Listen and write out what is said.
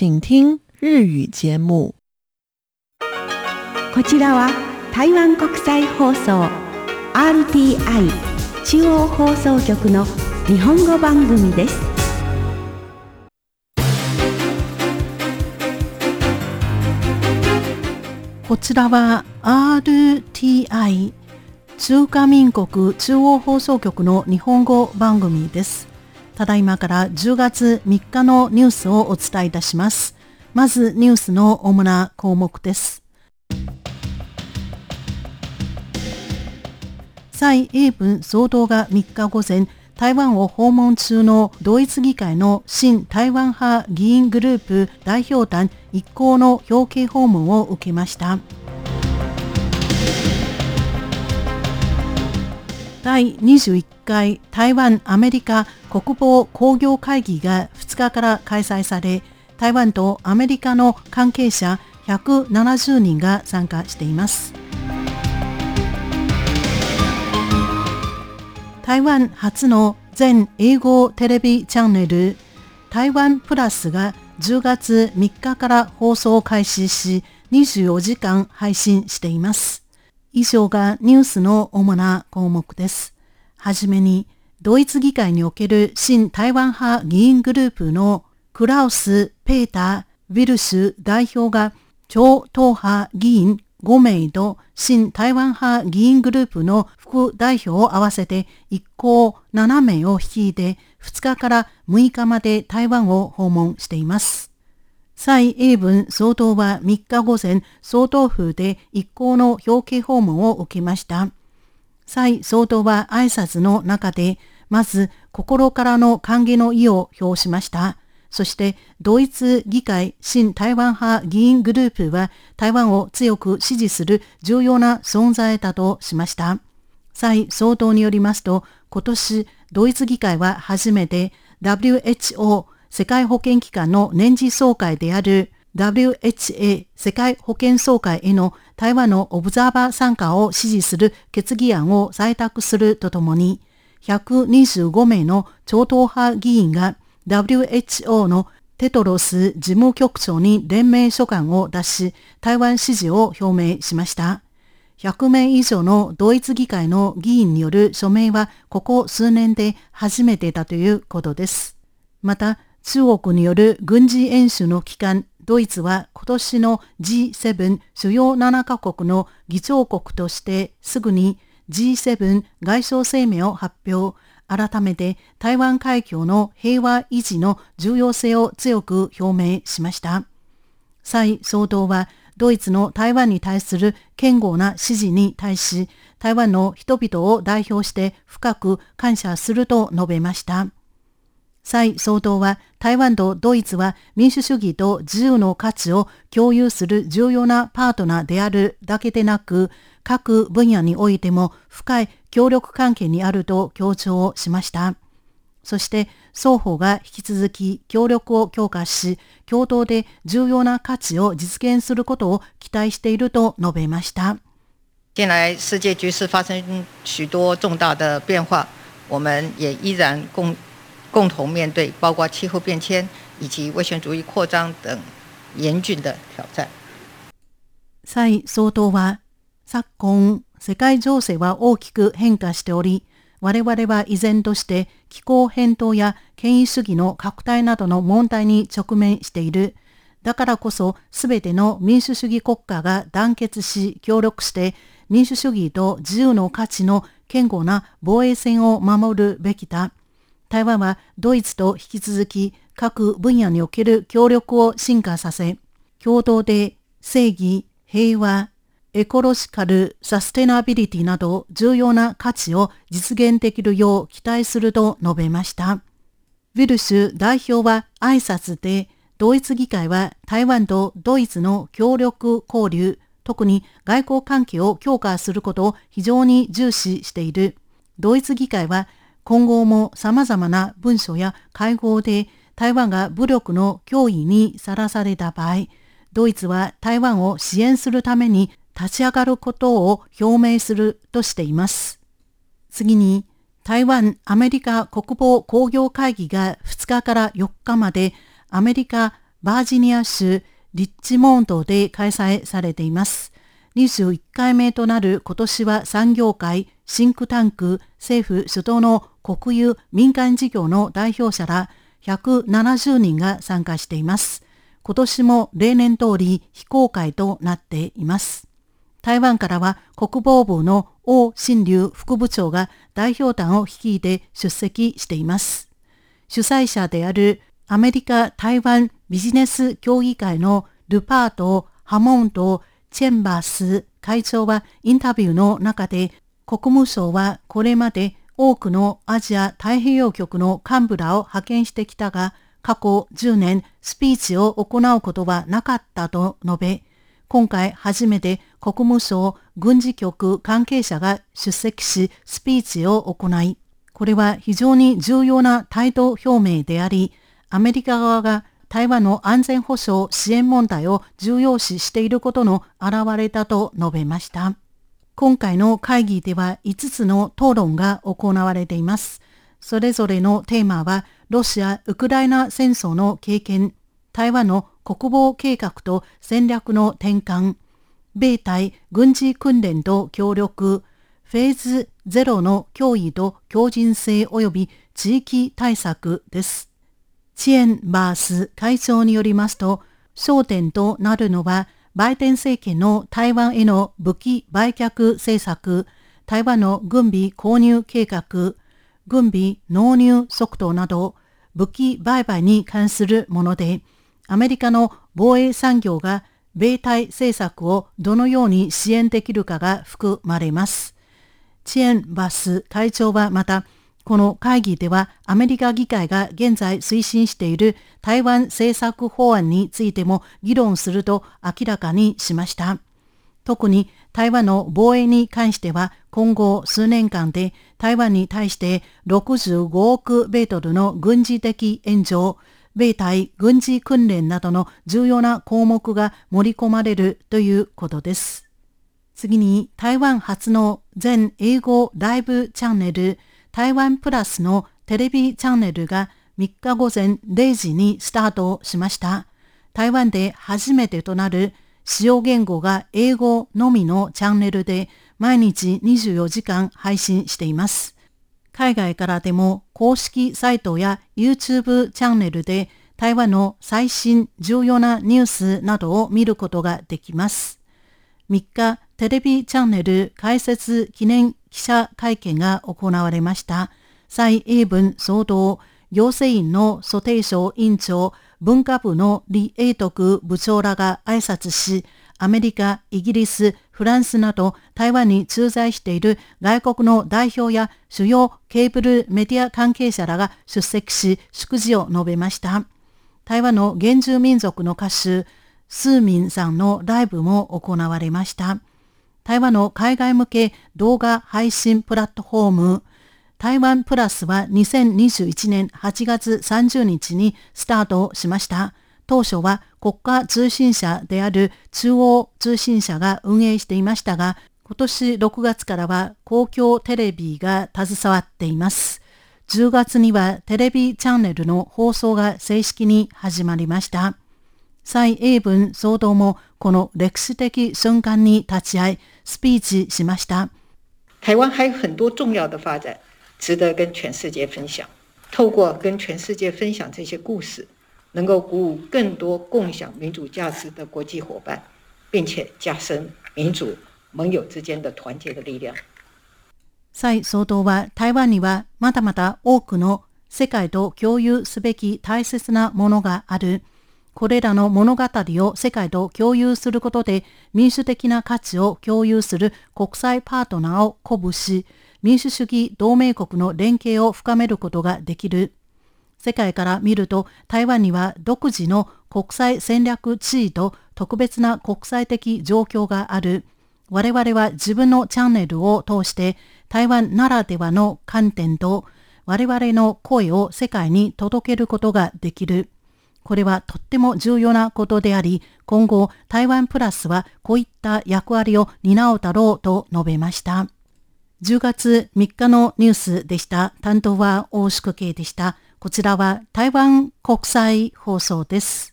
请听日语节目。こちらは台湾国際放送 RTI 中央放送局の日本語番組です。こちらは RTI 中華民国中央放送局の日本語番組です。ただいまから10月3日のニュースをお伝えいたします。まずニュースの主な項目です。蔡英文総統が3日午前、台湾を訪問中のドイツ議会の新台湾派議員グループ代表団一行の表敬訪問を受けました。第21回台湾アメリカ国防工業会議が2日から開催され、台湾とアメリカの関係者170人が参加しています。台湾初の全英語テレビチャンネル台湾プラスが10月3日から放送を開始し24時間配信しています。以上がニュースの主な項目です。はじめに、ドイツ議会における新台湾派議員グループのクラウス・ペーター・ウィルス代表が超党派議員5名と新台湾派議員グループの副代表を合わせて一行7名を率いて2日から6日まで台湾を訪問しています。蔡英文総統は3日午前、総統府で一行の表敬訪問を受けました。蔡総統は挨拶の中で、まず心からの歓迎の意を表しました。そしてドイツ議会新台湾派議員グループは台湾を強く支持する重要な存在だとしました。蔡総統によりますと、今年ドイツ議会は初めて WHO 世界保健機関の年次総会である WHA 世界保健総会への台湾のオブザーバー参加を支持する決議案を採択するとともに、125名の超党派議員が WHO のテトロス事務局長に連名書簡を出し、台湾支持を表明しました。100名以上のドイツ議会の議員による署名はここ数年で初めてだということです。また、中国による軍事演習の期間、ドイツは今年の G7 主要7カ国の議長国としてすぐに G7 外相声明を発表、改めて台湾海峡の平和維持の重要性を強く表明しました。蔡総統はドイツの台湾に対する堅固な支持に対し、台湾の人々を代表して深く感謝すると述べました。蔡総統は台湾とドイツは民主主義と自由の価値を共有する重要なパートナーであるだけでなく、各分野においても深い協力関係にあると強調をしました。そして双方が引き続き協力を強化し、共同で重要な価値を実現することを期待していると述べました。近来世界局势发生许多重大的变化，我们也依然共共同面对包括气候变迁以及威权主义扩张等严峻的挑战。蔡総統は昨今世界情勢は大きく変化しており、我々は依然として気候変動や権威主義の拡大などの問題に直面している。だからこそすべての民主主義国家が団結し協力して民主主義と自由の価値の堅固な防衛線を守るべきだ。台湾はドイツと引き続き各分野における協力を進化させ、共同で正義、平和、エコロジカル、サステナビリティなど重要な価値を実現できるよう期待すると述べました。ウィルシュ代表は挨拶で、ドイツ議会は台湾とドイツの協力交流、特に外交関係を強化することを非常に重視している。ドイツ議会は今後も様々な文書や会合で台湾が武力の脅威にさらされた場合、ドイツは台湾を支援するために立ち上がることを表明するとしています。次に、台湾アメリカ国防工業会議が2日から4日までアメリカバージニア州リッチモンドで開催されています。21回目となる今年は産業界、シンクタンク、政府主導の国有民間事業の代表者ら170人が参加しています。今年も例年通り非公開となっています。台湾からは国防部の王新流副部長が代表団を率いて出席しています。主催者であるアメリカ台湾ビジネス協議会のルパート・ハモント・チェンバース会長はインタビューの中で国務省はこれまで多くのアジア太平洋局の幹部らを派遣してきたが過去10年スピーチを行うことはなかったと述べ今回初めて国務省軍事局関係者が出席しスピーチを行い、これは非常に重要な態度表明であり、アメリカ側が台湾の安全保障支援問題を重要視していることの表れだと述べました。今回の会議では5つの討論が行われています。それぞれのテーマは、ロシア・ウクライナ戦争の経験、台湾の国防計画と戦略の転換、米対軍事訓練と協力、フェーズ0の脅威と強靭性及び地域対策です。チエンバース会長によりますと、焦点となるのは、バイデン政権の台湾への武器売却政策、台湾の軍備購入計画、軍備納入速度など、武器売買に関するもので、アメリカの防衛産業が米対政策をどのように支援できるかが含まれます。チェンバス会長はまた、この会議ではアメリカ議会が現在推進している台湾政策法案についても議論すると明らかにしました。特に台湾の防衛に関しては今後数年間で台湾に対して65億米ドルの軍事的援助、米対軍事訓練などの重要な項目が盛り込まれるということです。次に台湾初の全英語ライブチャンネル台湾プラスのテレビチャンネルが3日午前0時にスタートしました。台湾で初めてとなる使用言語が英語のみのチャンネルで毎日24時間配信しています。海外からでも公式サイトや YouTube チャンネルで台湾の最新重要なニュースなどを見ることができます。3日、テレビチャンネル開設記念記者会見が行われました。蔡英文総統、行政院の蘇定省委員長、文化部の李英徳部長らが挨拶し、アメリカ、イギリス、フランスなど台湾に駐在している外国の代表や主要ケーブルメディア関係者らが出席し祝辞を述べました。台湾の原住民族の歌手、スーミンさんのライブも行われました。台湾の海外向け動画配信プラットフォーム、台湾プラスは2021年8月30日にスタートしました。当初は国家通信社である中央通信社が運営していましたが、今年6月からは公共テレビが携わっています。10月にはテレビチャンネルの放送が正式に始まりました。蔡英文総統もこの歴史的瞬間に立ち会い、スピーチしました。台湾还有很多重要的发展，值得跟全世界分享。透过跟全世界分享这些故事，能够鼓舞更多共享民主价值的国际伙伴，并且加深民主盟友之间的团结的力量。蔡総統は台湾にはまだまだ多くの世界と共有すべき大切なものがある。これらの物語を世界と共有することで民主的な価値を共有する国際パートナーを鼓舞し、民主主義同盟国の連携を深めることができる。世界から見ると台湾には独自の国際戦略地位と特別な国際的状況がある。我々は自分のチャンネルを通して台湾ならではの観点と我々の声を世界に届けることができる。これはとっても重要なことであり、今後台湾プラスはこういった役割を担うだろうと述べました。10月3日のニュースでした。担当は大宿慶でした。こちらは台湾国際放送です。